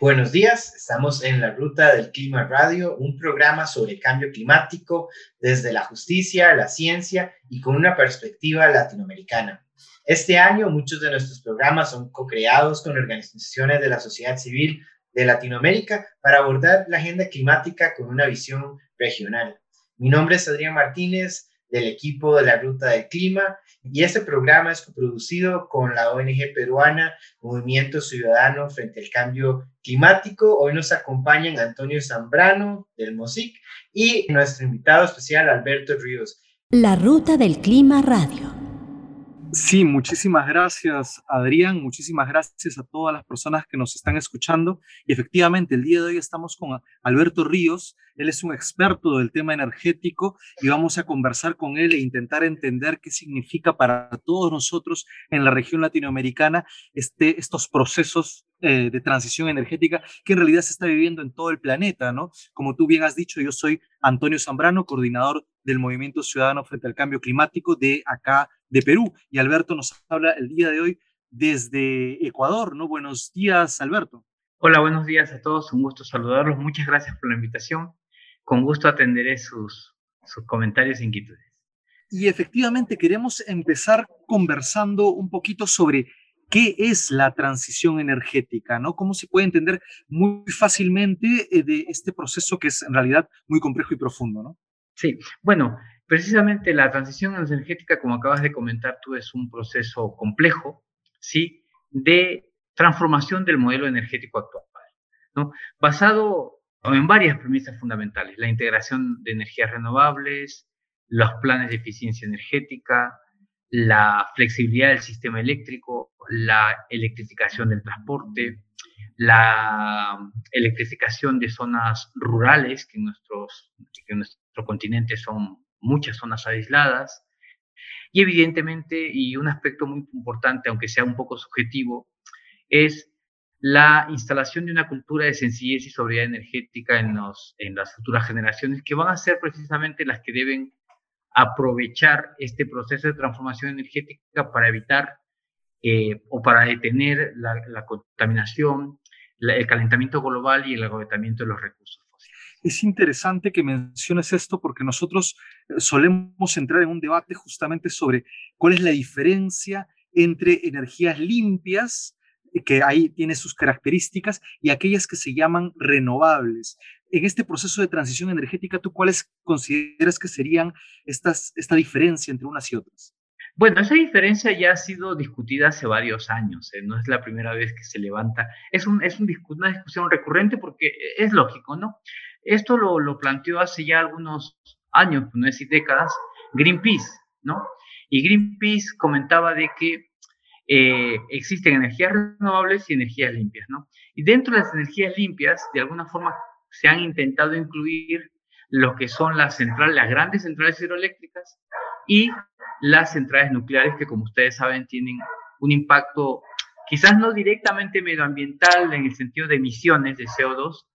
Buenos días, estamos en la Ruta del Clima Radio, un programa sobre cambio climático desde la justicia, la ciencia y con una perspectiva latinoamericana. Este año muchos de nuestros programas son co-creados con organizaciones de la sociedad civil de Latinoamérica para abordar la agenda climática con una visión regional. Mi nombre es Adrián Martínez del equipo de la Ruta del Clima y este programa es producido con la ONG peruana Movimiento Ciudadano frente al Cambio Climático. Hoy nos acompañan Antonio Zambrano del MOSIC y nuestro invitado especial Alberto Ríos. La Ruta del Clima Radio. Sí, muchísimas gracias Adrián, muchísimas gracias a todas las personas que nos están escuchando. Y efectivamente, el día de hoy estamos con Alberto Ríos, él es un experto del tema energético y vamos a conversar con él e intentar entender qué significa para todos nosotros en la región latinoamericana este, estos procesos eh, de transición energética que en realidad se está viviendo en todo el planeta, ¿no? Como tú bien has dicho, yo soy Antonio Zambrano, coordinador del Movimiento Ciudadano frente al Cambio Climático de acá de Perú. Y Alberto nos habla el día de hoy desde Ecuador, ¿no? Buenos días, Alberto. Hola, buenos días a todos. Un gusto saludarlos. Muchas gracias por la invitación. Con gusto atenderé sus, sus comentarios e inquietudes. Y efectivamente queremos empezar conversando un poquito sobre qué es la transición energética, ¿no? Cómo se puede entender muy fácilmente eh, de este proceso que es en realidad muy complejo y profundo, ¿no? Sí, bueno, precisamente la transición energética, como acabas de comentar tú, es un proceso complejo, ¿sí? De transformación del modelo energético actual, ¿no? Basado en varias premisas fundamentales, la integración de energías renovables, los planes de eficiencia energética, la flexibilidad del sistema eléctrico, la electrificación del transporte, la electrificación de zonas rurales, que nuestros, que en nuestro continente son muchas zonas aisladas, y evidentemente, y un aspecto muy importante, aunque sea un poco subjetivo, es la instalación de una cultura de sencillez y sobriedad energética en, los, en las futuras generaciones, que van a ser precisamente las que deben aprovechar este proceso de transformación energética para evitar eh, o para detener la contaminación, el calentamiento global y el agotamiento de los recursos. Es interesante que menciones esto porque nosotros eh, solemos entrar en un debate justamente sobre cuál es la diferencia entre energías limpias, eh, que ahí tiene sus características, y aquellas que se llaman renovables. En este proceso de transición energética, ¿tú cuáles consideras que serían estas, esta diferencia entre unas y otras? Bueno, esa diferencia ya ha sido discutida hace varios años, ¿eh? no es la primera vez que se levanta. Es, un, es un, una discusión recurrente porque es lógico, ¿no? Esto lo, planteó hace ya algunos años, no decir décadas, Greenpeace, ¿no? Y Greenpeace comentaba de que eh, existen energías renovables y energías limpias, ¿no? Y dentro de las energías limpias, de alguna forma se han intentado incluir lo que son las centrales, las grandes centrales hidroeléctricas y las centrales nucleares que, como ustedes saben, tienen un impacto quizás no directamente medioambiental en el sentido de emisiones de CO2,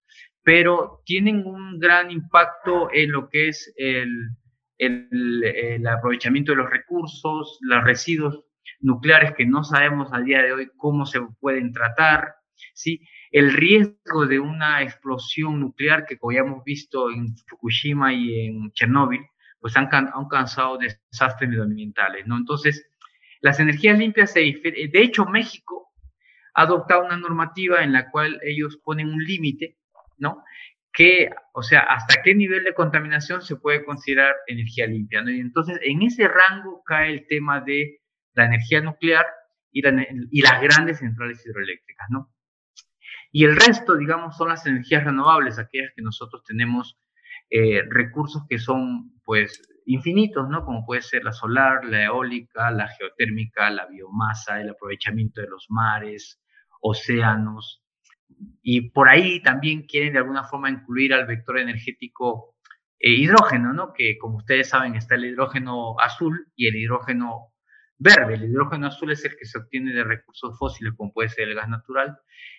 pero tienen un gran impacto en lo que es el, el, aprovechamiento de los recursos, los residuos nucleares que no sabemos a día de hoy cómo se pueden tratar, ¿sí? el riesgo de una explosión nuclear que como ya hemos visto en Fukushima y en Chernóbil, pues han, han causado desastres medioambientales, ¿no? Entonces, las energías limpias se De hecho, México ha adoptado una normativa en la cual ellos ponen un límite, ¿no? Que, o sea, hasta qué nivel de contaminación se puede considerar energía limpia, ¿no? Y entonces, en ese rango cae el tema de la energía nuclear y, las grandes centrales hidroeléctricas, ¿no? Y el resto, digamos, son las energías renovables, aquellas que nosotros tenemos eh, recursos que son pues infinitos, ¿no? Como puede ser la solar, la eólica, la geotérmica, la biomasa, el aprovechamiento de los mares, océanos. Y por ahí también quieren de alguna forma incluir al vector energético eh, hidrógeno, ¿no? Que como ustedes saben está el hidrógeno azul y el hidrógeno verde. El hidrógeno azul es el que se obtiene de recursos fósiles, como puede ser el gas natural,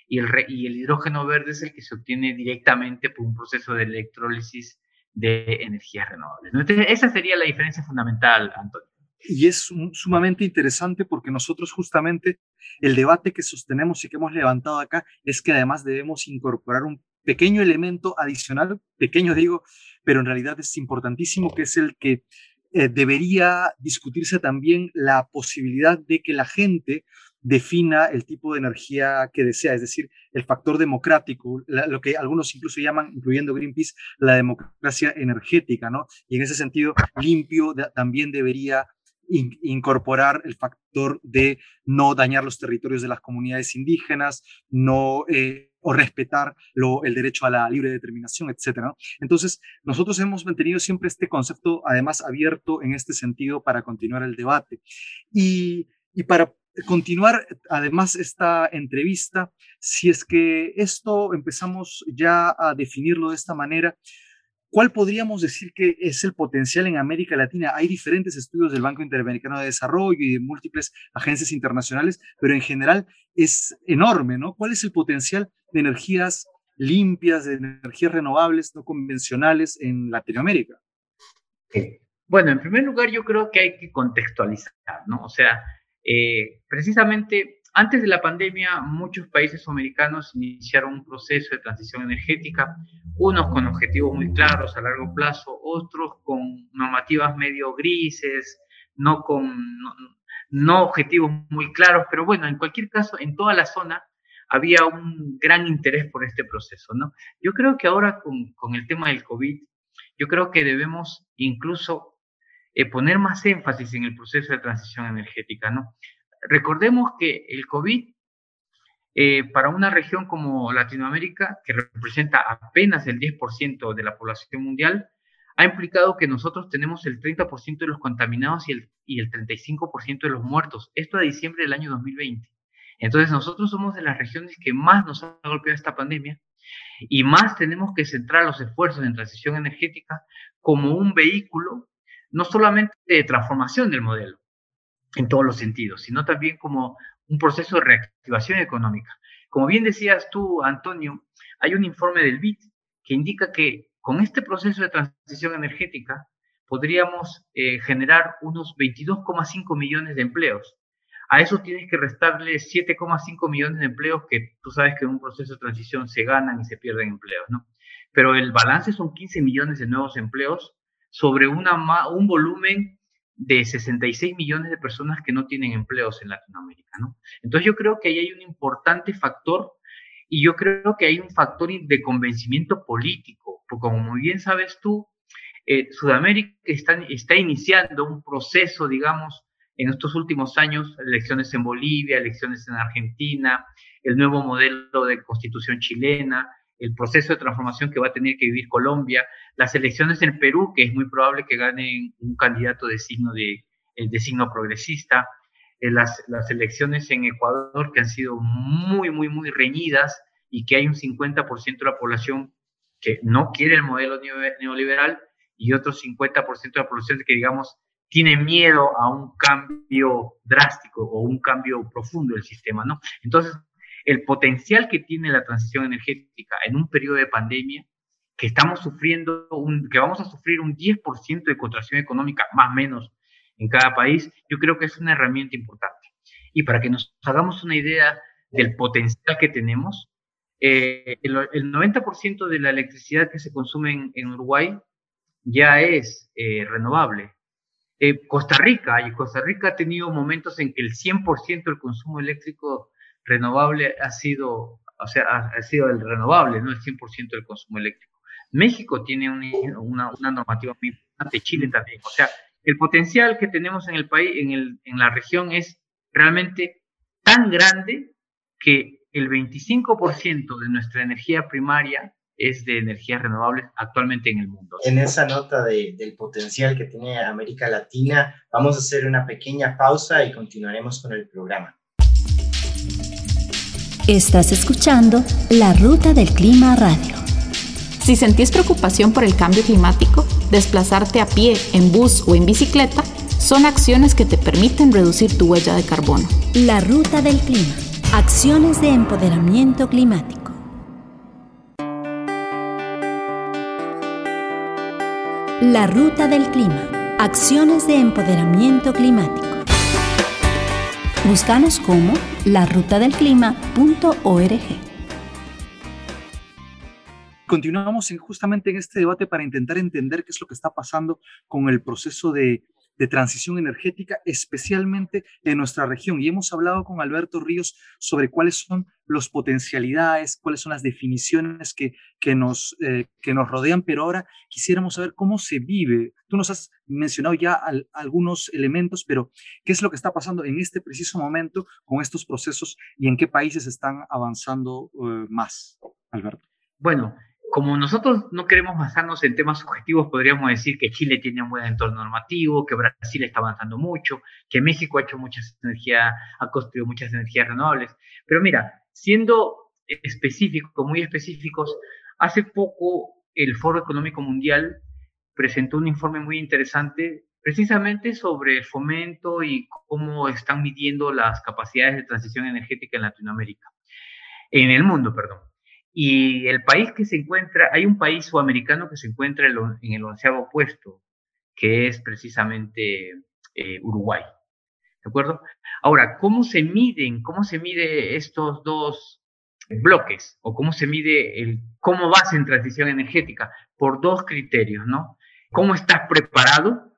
y el, y el hidrógeno verde es el que se obtiene directamente por un proceso de electrólisis de energías renovables. Entonces, esa sería la diferencia fundamental, Antonio. Y es sumamente interesante porque nosotros justamente el debate que sostenemos y que hemos levantado acá es que además debemos incorporar un pequeño elemento adicional, pequeño digo, pero en realidad es importantísimo, que es el que eh, debería discutirse también la posibilidad de que la gente defina el tipo de energía que desea, es decir, el factor democrático, lo que algunos incluso llaman, incluyendo Greenpeace, la democracia energética, ¿no? Y en ese sentido, limpio también debería incorporar el factor de no dañar los territorios de las comunidades indígenas, no eh, o respetar el derecho a la libre determinación, etcétera. Entonces, nosotros hemos mantenido siempre este concepto, además, abierto en este sentido para continuar el debate. Y para continuar, además, esta entrevista, si es que esto empezamos ya a definirlo de esta manera, ¿Cuál podríamos decir que es el potencial en América Latina? Hay diferentes estudios del Banco Interamericano de Desarrollo y de múltiples agencias internacionales, pero en general es enorme, ¿no? ¿Cuál es el potencial de energías limpias, de energías renovables, no convencionales en Latinoamérica? Bueno, en primer lugar yo creo que hay que contextualizar, ¿no? O sea, eh, precisamente antes de la pandemia, muchos países americanos iniciaron un proceso de transición energética, unos con objetivos muy claros a largo plazo, otros con normativas medio grises, no con no, objetivos muy claros, pero bueno, en cualquier caso, en toda la zona había un gran interés por este proceso, ¿no? Yo creo que ahora con, con el tema del COVID, yo creo que debemos incluso eh, poner más énfasis en el proceso de transición energética, ¿no? Recordemos que el COVID, eh, para una región como Latinoamérica, que representa apenas el 10% de la población mundial, ha implicado que nosotros tenemos el 30% de los contaminados y el, y el 35% de los muertos. Esto a diciembre del año 2020. Entonces nosotros somos de las regiones que más nos ha golpeado esta pandemia y más tenemos que centrar los esfuerzos en transición energética como un vehículo no solamente de transformación del modelo, en todos los sentidos, sino también como un proceso de reactivación económica. Como bien decías tú, Antonio, hay un informe del BIT que indica que con este proceso de transición energética podríamos eh, generar unos 22,5 millones de empleos. A eso tienes que restarle 7,5 millones de empleos que tú sabes que en un proceso de transición se ganan y se pierden empleos, ¿no? Pero el balance son 15 millones de nuevos empleos sobre una, un volumen de 66 millones de personas que no tienen empleos en Latinoamérica, ¿no? Entonces yo creo que ahí hay un importante factor y yo creo que hay un factor de convencimiento político, porque como muy bien sabes tú, eh, Sudamérica está, está iniciando un proceso, digamos, en estos últimos años, elecciones en Bolivia, elecciones en Argentina, el nuevo modelo de constitución chilena, el proceso de transformación que va a tener que vivir Colombia, las elecciones en Perú, que es muy probable que gane un candidato de signo, de, eh, de signo progresista, eh, las, las elecciones en Ecuador, que han sido muy, muy, muy reñidas y que hay un 50% de la población que no quiere el modelo neoliberal y otro 50% de la población que, digamos, tiene miedo a un cambio drástico o un cambio profundo del sistema, ¿no? Entonces, el potencial que tiene la transición energética en un periodo de pandemia, que estamos sufriendo, un, que vamos a sufrir un 10% de contracción económica, más o menos, en cada país, yo creo que es una herramienta importante. Y para que nos hagamos una idea del potencial que tenemos, eh, el, 90% de la electricidad que se consume en, Uruguay ya es eh, renovable. Eh, Costa Rica, y Costa Rica ha tenido momentos en que el 100% del consumo eléctrico renovable ha sido, o sea, ha, sido el renovable, no el 100% del consumo eléctrico. México tiene una, una, normativa muy importante, Chile también. O sea, el potencial que tenemos en el país, en, el, en la región es realmente tan grande que el 25% de nuestra energía primaria es de energías renovables actualmente en el mundo. En esa nota de, del potencial que tiene América Latina, vamos a hacer una pequeña pausa y continuaremos con el programa. Estás escuchando La Ruta del Clima Radio. Si sentís preocupación por el cambio climático, desplazarte a pie, en bus o en bicicleta son acciones que te permiten reducir tu huella de carbono. La ruta del clima. Acciones de empoderamiento climático. La ruta del clima. Acciones de empoderamiento climático. Búscanos como larutadelclima.org. Continuamos justamente en este debate para intentar entender qué es lo que está pasando con el proceso de de transición energética, especialmente en nuestra región. Y hemos hablado con Alberto Ríos sobre cuáles son las potencialidades, cuáles son las definiciones que, que, nos, eh, que nos rodean, pero ahora quisiéramos saber cómo se vive. Tú nos has mencionado ya algunos elementos, pero ¿qué es lo que está pasando en este preciso momento con estos procesos y en qué países están avanzando eh, más, Alberto? Bueno, como nosotros no queremos basarnos en temas subjetivos, podríamos decir que Chile tiene un buen entorno normativo, que Brasil está avanzando mucho, que México ha hecho muchas energías, ha construido muchas energías renovables. Pero mira, siendo específicos, muy específicos, hace poco el Foro Económico Mundial presentó un informe muy interesante precisamente sobre el fomento y cómo están midiendo las capacidades de transición energética en Latinoamérica, en el mundo, perdón. Y el país que se encuentra, hay un país sudamericano que se encuentra en el onceavo puesto, que es precisamente eh, Uruguay. ¿De acuerdo? Ahora, ¿cómo se miden, cómo se mide estos dos bloques o cómo se mide el cómo vas en transición energética? Por dos criterios, ¿no? ¿Cómo estás preparado?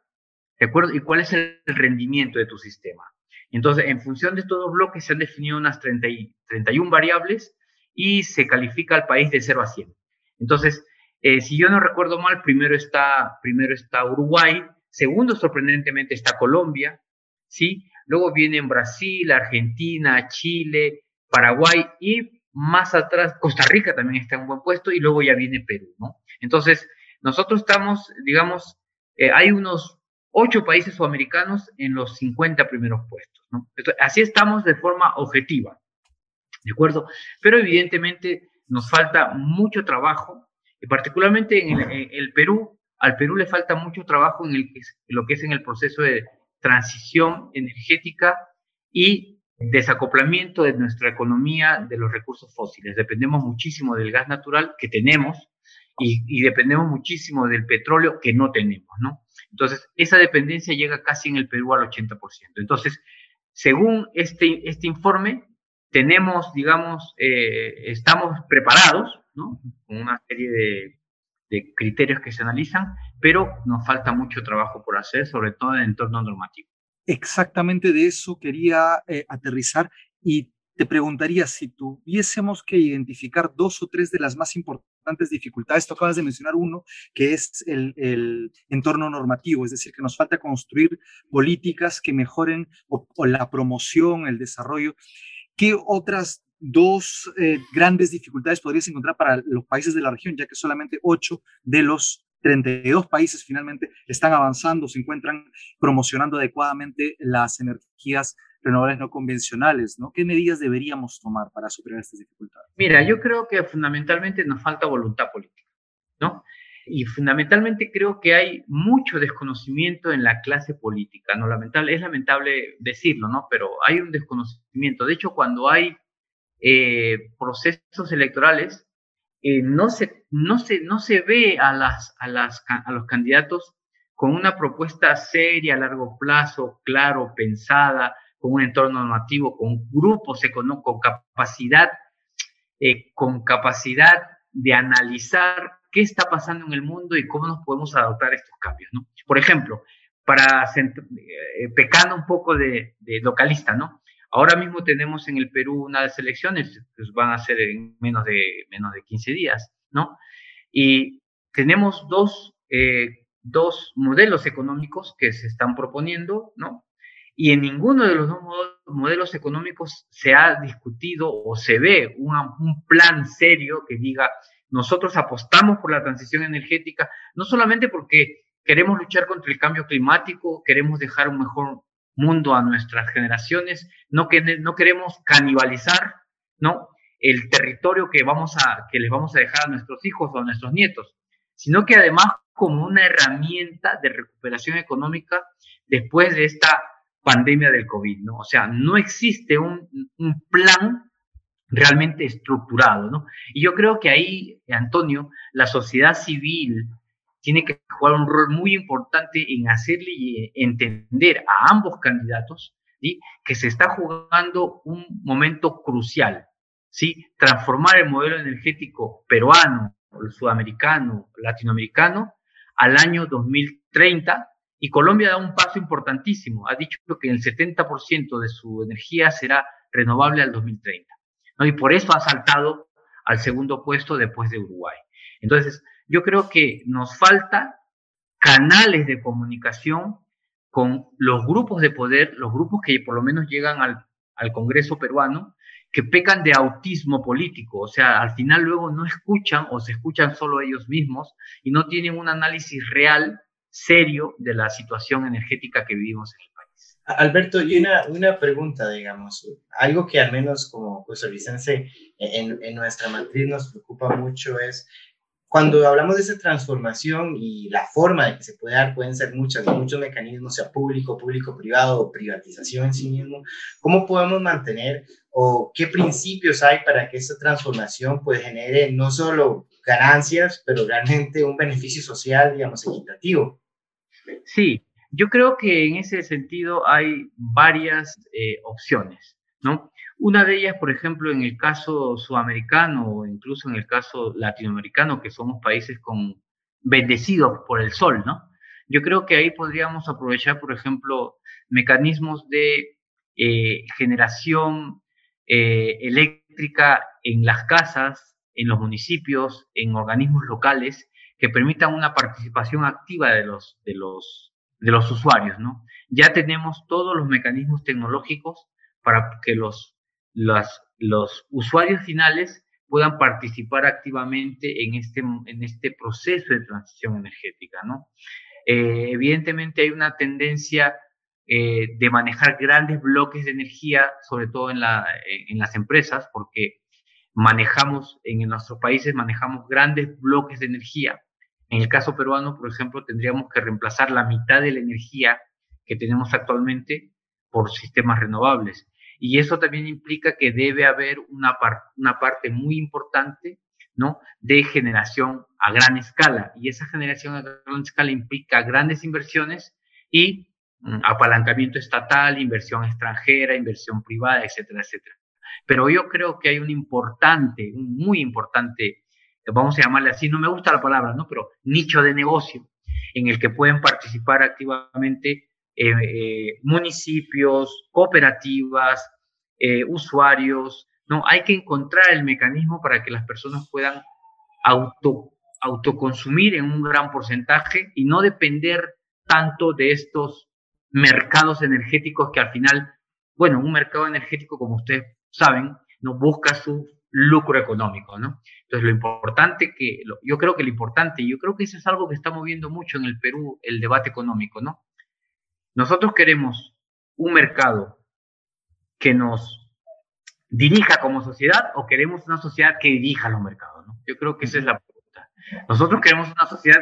¿De acuerdo? ¿Y cuál es el rendimiento de tu sistema? Entonces, en función de estos dos bloques se han definido unas 30 y, 31 variables y se califica al país de 0 a 100. Entonces, eh, si yo no recuerdo mal, primero está, primero está Uruguay, segundo, sorprendentemente, está Colombia, ¿sí? Luego vienen Brasil, Argentina, Chile, Paraguay y más atrás Costa Rica también está en buen puesto y luego ya viene Perú, ¿no? Entonces, nosotros estamos, digamos, eh, hay unos ocho países sudamericanos en los 50 primeros puestos, ¿no? así estamos de forma objetiva. ¿De acuerdo? Pero evidentemente nos falta mucho trabajo, y particularmente en el, Perú, al Perú le falta mucho trabajo en, el, lo que es en el proceso de transición energética y desacoplamiento de nuestra economía de los recursos fósiles. Dependemos muchísimo del gas natural que tenemos y, y, dependemos muchísimo del petróleo que no tenemos, ¿no? Entonces, esa dependencia llega casi en el Perú al 80%. Entonces, según este, este informe, tenemos, digamos, eh, estamos preparados, ¿no? Con una serie de, criterios que se analizan, pero nos falta mucho trabajo por hacer, sobre todo en el entorno normativo. Exactamente de eso quería eh, aterrizar y te preguntaría si tuviésemos que identificar dos o tres de las más importantes dificultades. Tú acabas de mencionar uno, que es el, entorno normativo, es decir, que nos falta construir políticas que mejoren o la promoción, el desarrollo. ¿Qué otras dos eh, grandes dificultades podrías encontrar para los países de la región, ya que solamente 8 de los 32 países finalmente están avanzando, se encuentran promocionando adecuadamente las energías renovables no convencionales, ¿no? ¿Qué medidas deberíamos tomar para superar estas dificultades? Mira, yo creo que fundamentalmente nos falta voluntad política, ¿no? Y fundamentalmente creo que hay mucho desconocimiento en la clase política, no lamentable, es lamentable decirlo, ¿no? Pero hay un desconocimiento. De hecho, cuando hay eh, procesos electorales, eh, no, se, no, se, no se ve a, las, a, las, a los candidatos con una propuesta seria a largo plazo, claro, pensada, con un entorno normativo, con grupos con capacidad, eh, con capacidad de analizar qué está pasando en el mundo y cómo nos podemos adaptar a estos cambios, ¿no? Por ejemplo, para eh, pecando un poco de, localista, ¿no? Ahora mismo tenemos en el Perú unas elecciones, pues van a ser en menos de, menos de 15 días, ¿no? Y tenemos dos, eh, dos modelos económicos que se están proponiendo, ¿no? Y en ninguno de los dos modelos económicos se ha discutido o se ve un plan serio que diga nosotros apostamos por la transición energética, no solamente porque queremos luchar contra el cambio climático, queremos dejar un mejor mundo a nuestras generaciones, no, que, no queremos canibalizar ¿no? el territorio que, vamos a, que les vamos a dejar a nuestros hijos o a nuestros nietos, sino que además como una herramienta de recuperación económica después de esta pandemia del COVID, ¿no? O sea, no existe un, un plan realmente estructurado, ¿no? Y yo creo que ahí, Antonio, la sociedad civil tiene que jugar un rol muy importante en hacerle entender a ambos candidatos ¿sí? que se está jugando un momento crucial, ¿sí? Transformar el modelo energético peruano, sudamericano, latinoamericano al año 2030 y Colombia da un paso importantísimo. Ha dicho que el 70% de su energía será renovable al 2030. Y por eso ha saltado al segundo puesto después de Uruguay. Entonces, yo creo que nos falta canales de comunicación con los grupos de poder, los grupos que por lo menos llegan al, Congreso peruano, que pecan de autismo político, o sea, al final luego no escuchan o se escuchan solo ellos mismos y no tienen un análisis real, serio de la situación energética que vivimos en el. Alberto, y una, una pregunta, digamos, algo que al menos como costarricense en, en nuestra matriz nos preocupa mucho es cuando hablamos de esa transformación y la forma de que se puede dar, pueden ser muchas, muchos mecanismos, sea público, público-privado o privatización en sí mismo, ¿cómo podemos mantener o qué principios hay para que esta transformación pues genere no solo ganancias, pero realmente un beneficio social, digamos, equitativo? Sí, yo creo que en ese sentido hay varias eh, opciones, ¿no? Una de ellas, por ejemplo, en el caso sudamericano o incluso en el caso latinoamericano, que somos países con bendecidos por el sol, ¿no? Yo creo que ahí podríamos aprovechar, por ejemplo, mecanismos de eh, generación eh, eléctrica en las casas, en los municipios, en organismos locales, que permitan una participación activa de los, de los, de los usuarios, ¿no? Ya tenemos todos los mecanismos tecnológicos para que los los usuarios finales puedan participar activamente en este, en este proceso de transición energética, ¿no? Eh, evidentemente hay una tendencia eh, de manejar grandes bloques de energía, sobre todo en, la, en las empresas, porque manejamos, en nuestros países manejamos grandes bloques de energía. En el caso peruano, por ejemplo, tendríamos que reemplazar la mitad de la energía que tenemos actualmente por sistemas renovables. Y eso también implica que debe haber una, una parte muy importante ¿no? de generación a gran escala. Y esa generación a gran escala implica grandes inversiones y mm, apalancamiento estatal, inversión extranjera, inversión privada, etcétera, etcétera. Pero yo creo que hay un importante, un muy importante, vamos a llamarle así, no me gusta la palabra, ¿no? Pero nicho de negocio en el que pueden participar activamente eh, eh, municipios, cooperativas, eh, usuarios, ¿no? Hay que encontrar el mecanismo para que las personas puedan auto, autoconsumir en un gran porcentaje y no depender tanto de estos mercados energéticos que al final, bueno, un mercado energético, como ustedes saben, no busca su lucro económico, ¿no? Entonces, lo importante que, yo creo que lo importante, yo creo que eso es algo que está moviendo mucho en el Perú, el debate económico, ¿no? Nosotros queremos un mercado que nos dirija como sociedad o queremos una sociedad que dirija los mercados, ¿no? Yo creo que esa es la pregunta. Nosotros queremos una sociedad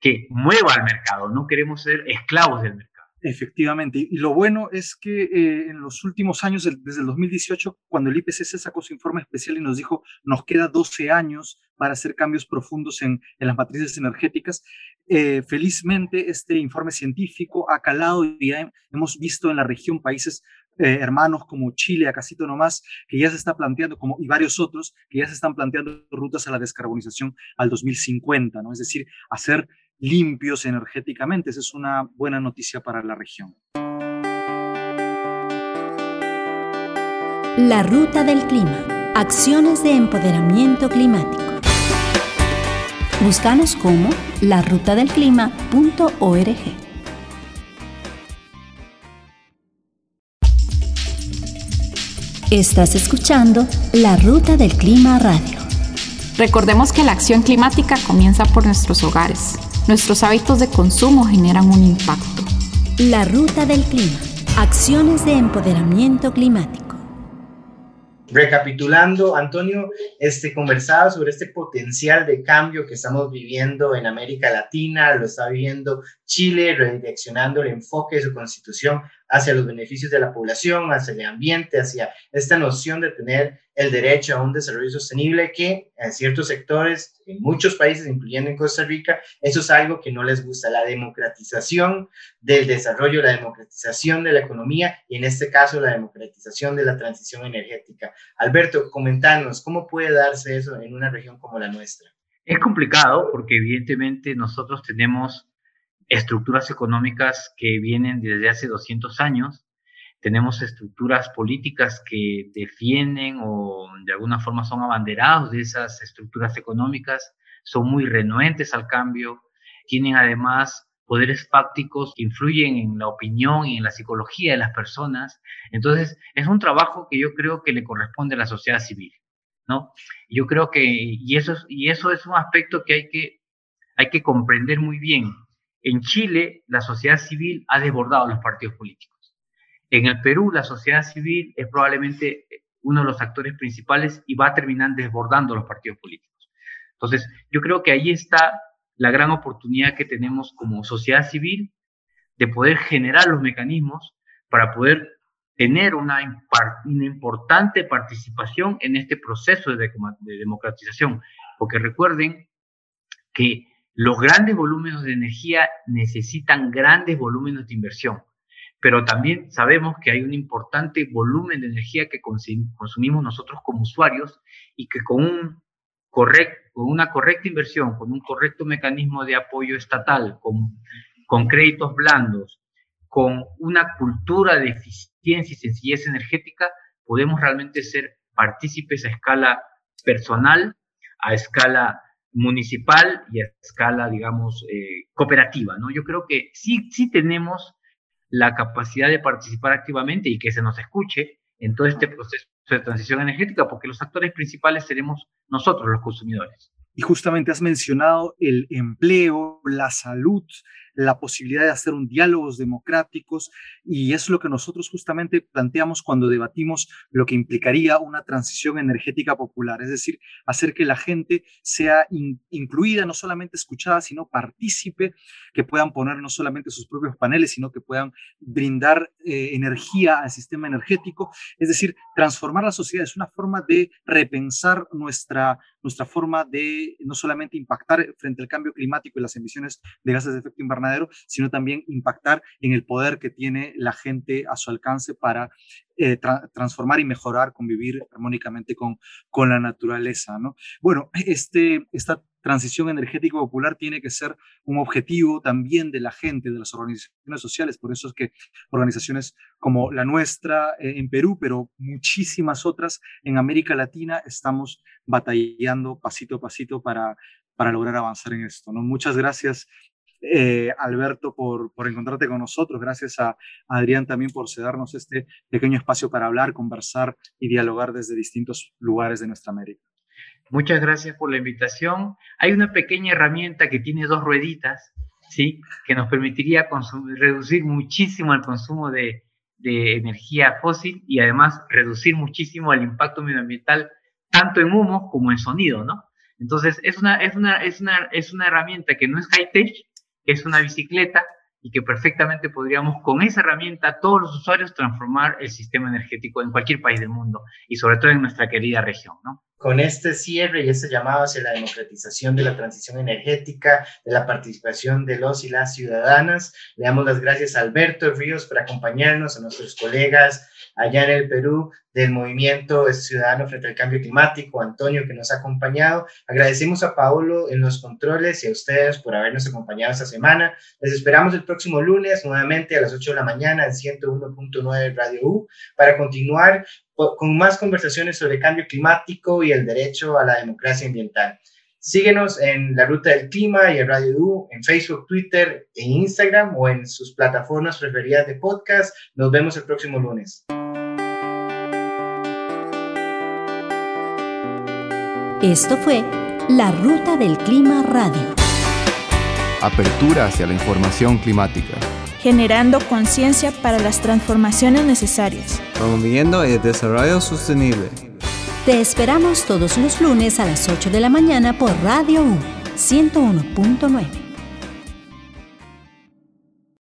que mueva al mercado, no queremos ser esclavos del mercado. Efectivamente, y lo bueno es que eh, en los últimos años, desde el 2018, cuando el IPCC sacó su informe especial y nos dijo, nos queda 12 años para hacer cambios profundos en, las matrices energéticas, eh, felizmente este informe científico ha calado y hemos visto en la región países eh, hermanos como Chile, Acasito nomás, que ya se está planteando, como, y varios otros, que ya se están planteando rutas a la descarbonización al 2050, ¿no? Es decir, hacer limpios energéticamente. Esa es una buena noticia para la región. La ruta del clima. Acciones de empoderamiento climático. Búscanos como larutadelclima.org. Estás escuchando La Ruta del Clima Radio. Recordemos que la acción climática comienza por nuestros hogares nuestros hábitos de consumo generan un impacto. La ruta del clima. Acciones de empoderamiento climático. Recapitulando, Antonio, este, conversaba sobre este potencial de cambio que estamos viviendo en América Latina, lo está viviendo Chile, redireccionando el enfoque de su constitución hacia los beneficios de la población, hacia el ambiente, hacia esta noción de tener el derecho a un desarrollo sostenible que en ciertos sectores, en muchos países, incluyendo en Costa Rica, eso es algo que no les gusta, la democratización del desarrollo, la democratización de la economía y en este caso la democratización de la transición energética. Alberto, comentanos, ¿cómo puede darse eso en una región como la nuestra? Es complicado porque evidentemente nosotros tenemos estructuras económicas que vienen desde hace 200 años, tenemos estructuras políticas que defienden o de alguna forma son abanderados de esas estructuras económicas, son muy renuentes al cambio, tienen además poderes fácticos que influyen en la opinión y en la psicología de las personas. Entonces, es un trabajo que yo creo que le corresponde a la sociedad civil, ¿no? Yo creo que, y eso, y eso es un aspecto que hay que, hay que comprender muy bien. En Chile, la sociedad civil ha desbordado los partidos políticos. En el Perú, la sociedad civil es probablemente uno de los actores principales y va a terminar desbordando los partidos políticos. Entonces, yo creo que ahí está la gran oportunidad que tenemos como sociedad civil de poder generar los mecanismos para poder tener una, importante participación en este proceso de democratización. Porque recuerden que los grandes volúmenes de energía necesitan grandes volúmenes de inversión, pero también sabemos que hay un importante volumen de energía que consumimos nosotros como usuarios y que con, un con una correcta inversión, con un correcto mecanismo de apoyo estatal, con, con créditos blandos, con una cultura de eficiencia y sencillez energética, podemos realmente ser partícipes a escala personal, a escala municipal y a escala, digamos, eh, cooperativa, ¿no? Yo creo que sí, sí tenemos la capacidad de participar activamente y que se nos escuche en todo este proceso de transición energética, porque los actores principales seremos nosotros, los consumidores. Y justamente has mencionado el empleo, la salud, la posibilidad de hacer un diálogos democráticos y es lo que nosotros justamente planteamos cuando debatimos lo que implicaría una transición energética popular, es decir, hacer que la gente sea incluida, no solamente escuchada, sino partícipe, que puedan poner no solamente sus propios paneles, sino que puedan brindar eh, energía al sistema energético, es decir, transformar la sociedad es una forma de repensar nuestra, nuestra forma de no solamente impactar frente al cambio climático y las emisiones de gases de efecto invernadero, sino también impactar en el poder que tiene la gente a su alcance para eh, transformar y mejorar, convivir armónicamente con, con la naturaleza. ¿no? Bueno, este, esta transición energética popular tiene que ser un objetivo también de la gente, de las organizaciones sociales. Por eso es que organizaciones como la nuestra eh, en Perú, pero muchísimas otras en América Latina, estamos batallando pasito a pasito para, para lograr avanzar en esto. ¿no? Muchas gracias eh, Alberto, por, por encontrarte con nosotros. Gracias a, Adrián también por cedernos este pequeño espacio para hablar, conversar y dialogar desde distintos lugares de nuestra América. Muchas gracias por la invitación. Hay una pequeña herramienta que tiene dos rueditas, ¿sí? que nos permitiría reducir muchísimo el consumo de, de energía fósil y además reducir muchísimo el impacto medioambiental, tanto en humo como en sonido, ¿no? Entonces, es una, es una, es una, es una herramienta que no es high-tech, es una bicicleta y que perfectamente podríamos con esa herramienta todos los usuarios transformar el sistema energético en cualquier país del mundo y sobre todo en nuestra querida región, ¿no? Con este cierre y este llamado hacia la democratización de la transición energética, de la participación de los y las ciudadanas, le damos las gracias a Alberto Ríos por acompañarnos, a nuestros colegas allá en el Perú del Movimiento Ciudadano frente al Cambio Climático, Antonio, que nos ha acompañado. Agradecemos a Paolo en los controles y a ustedes por habernos acompañado esta semana. Les esperamos el próximo lunes nuevamente a las 8 de la mañana en 101.9 Radio U para continuar con más conversaciones sobre cambio climático y el derecho a la democracia ambiental. Síguenos en la Ruta del Clima y en Radio U, en Facebook, Twitter, en Instagram o en sus plataformas preferidas de podcast. Nos vemos el próximo lunes. Esto fue La Ruta del Clima Radio. Apertura hacia la información climática. Generando conciencia para las transformaciones necesarias. Promoviendo el desarrollo sostenible Te esperamos todos los lunes a las 8 de la mañana por Radio U 101.9.